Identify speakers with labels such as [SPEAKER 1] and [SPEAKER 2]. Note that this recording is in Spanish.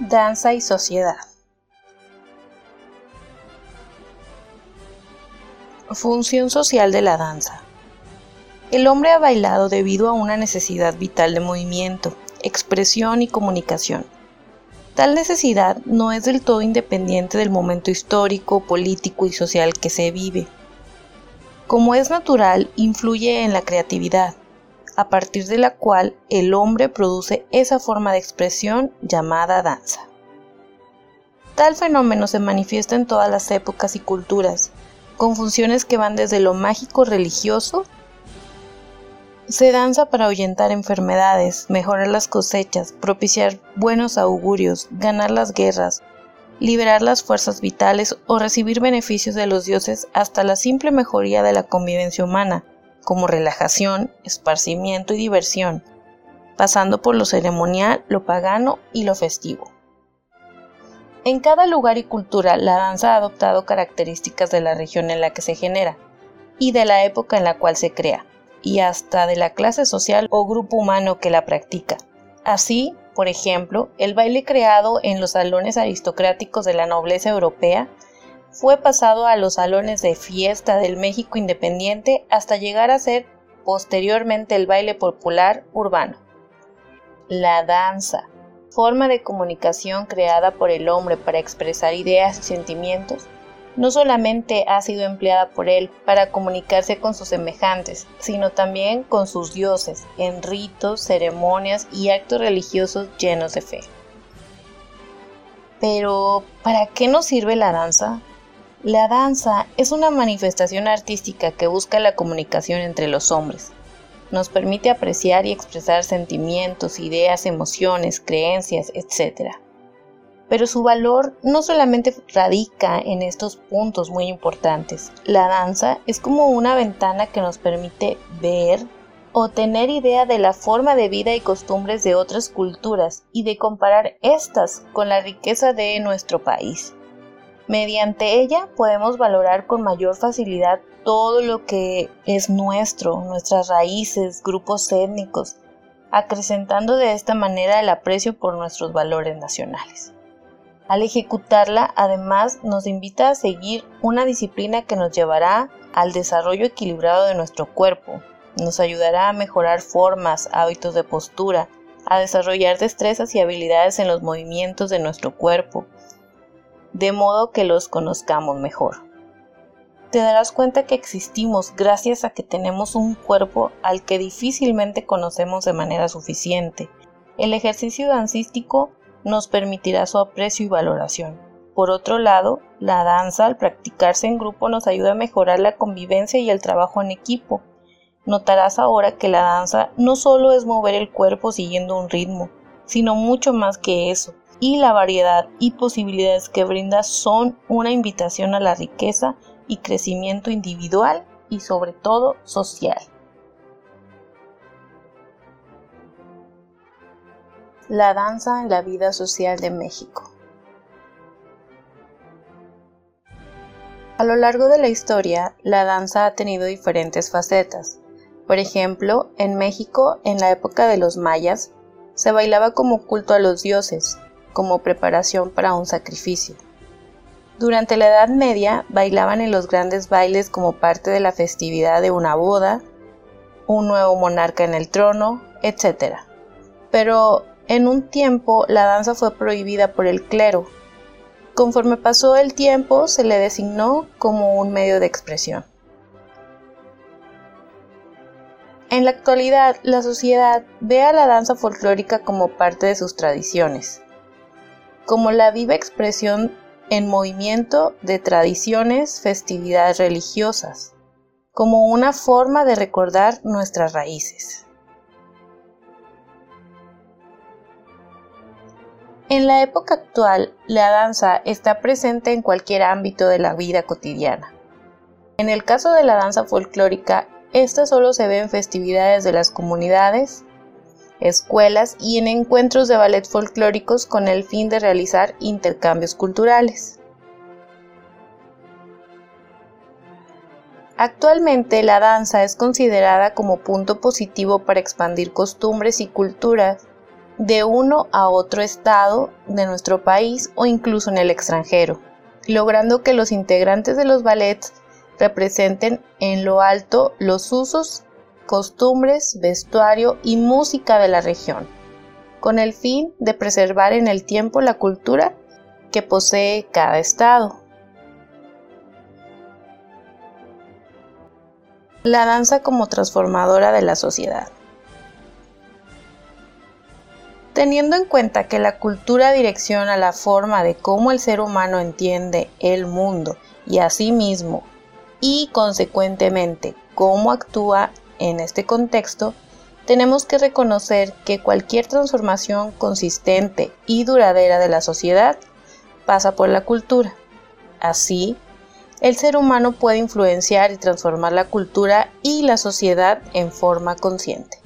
[SPEAKER 1] Danza y sociedad. Función social de la danza. El hombre ha bailado debido a una necesidad vital de movimiento, expresión y comunicación. Tal necesidad no es del todo independiente del momento histórico, político y social que se vive. Como es natural, influye en la creatividad, a partir de la cual el hombre produce esa forma de expresión llamada danza. Tal fenómeno se manifiesta en todas las épocas y culturas, con funciones que van desde lo mágico religioso se danza para ahuyentar enfermedades, mejorar las cosechas, propiciar buenos augurios, ganar las guerras, liberar las fuerzas vitales o recibir beneficios de los dioses hasta la simple mejoría de la convivencia humana, como relajación, esparcimiento y diversión, pasando por lo ceremonial, lo pagano y lo festivo. En cada lugar y cultura la danza ha adoptado características de la región en la que se genera y de la época en la cual se crea y hasta de la clase social o grupo humano que la practica. Así, por ejemplo, el baile creado en los salones aristocráticos de la nobleza europea fue pasado a los salones de fiesta del México independiente hasta llegar a ser posteriormente el baile popular urbano. La danza, forma de comunicación creada por el hombre para expresar ideas y sentimientos, no solamente ha sido empleada por él para comunicarse con sus semejantes, sino también con sus dioses en ritos, ceremonias y actos religiosos llenos de fe. Pero, ¿para qué nos sirve la danza? La danza es una manifestación artística que busca la comunicación entre los hombres. Nos permite apreciar y expresar sentimientos, ideas, emociones, creencias, etc pero su valor no solamente radica en estos puntos muy importantes. La danza es como una ventana que nos permite ver o tener idea de la forma de vida y costumbres de otras culturas y de comparar estas con la riqueza de nuestro país. Mediante ella podemos valorar con mayor facilidad todo lo que es nuestro, nuestras raíces, grupos étnicos, acrecentando de esta manera el aprecio por nuestros valores nacionales. Al ejecutarla, además, nos invita a seguir una disciplina que nos llevará al desarrollo equilibrado de nuestro cuerpo, nos ayudará a mejorar formas, hábitos de postura, a desarrollar destrezas y habilidades en los movimientos de nuestro cuerpo, de modo que los conozcamos mejor. Te darás cuenta que existimos gracias a que tenemos un cuerpo al que difícilmente conocemos de manera suficiente. El ejercicio dancístico nos permitirá su aprecio y valoración. Por otro lado, la danza al practicarse en grupo nos ayuda a mejorar la convivencia y el trabajo en equipo. Notarás ahora que la danza no solo es mover el cuerpo siguiendo un ritmo, sino mucho más que eso, y la variedad y posibilidades que brinda son una invitación a la riqueza y crecimiento individual y sobre todo social. La danza en la vida social de México. A lo largo de la historia, la danza ha tenido diferentes facetas. Por ejemplo, en México, en la época de los mayas, se bailaba como culto a los dioses, como preparación para un sacrificio. Durante la Edad Media bailaban en los grandes bailes como parte de la festividad de una boda, un nuevo monarca en el trono, etc. Pero en un tiempo la danza fue prohibida por el clero. Conforme pasó el tiempo se le designó como un medio de expresión. En la actualidad, la sociedad ve a la danza folclórica como parte de sus tradiciones, como la viva expresión en movimiento de tradiciones, festividades religiosas, como una forma de recordar nuestras raíces. En la época actual, la danza está presente en cualquier ámbito de la vida cotidiana. En el caso de la danza folclórica, esta solo se ve en festividades de las comunidades, escuelas y en encuentros de ballet folclóricos con el fin de realizar intercambios culturales. Actualmente la danza es considerada como punto positivo para expandir costumbres y culturas de uno a otro estado de nuestro país o incluso en el extranjero, logrando que los integrantes de los ballets representen en lo alto los usos, costumbres, vestuario y música de la región, con el fin de preservar en el tiempo la cultura que posee cada estado. La danza como transformadora de la sociedad. Teniendo en cuenta que la cultura direcciona la forma de cómo el ser humano entiende el mundo y a sí mismo y consecuentemente cómo actúa en este contexto, tenemos que reconocer que cualquier transformación consistente y duradera de la sociedad pasa por la cultura. Así, el ser humano puede influenciar y transformar la cultura y la sociedad en forma consciente.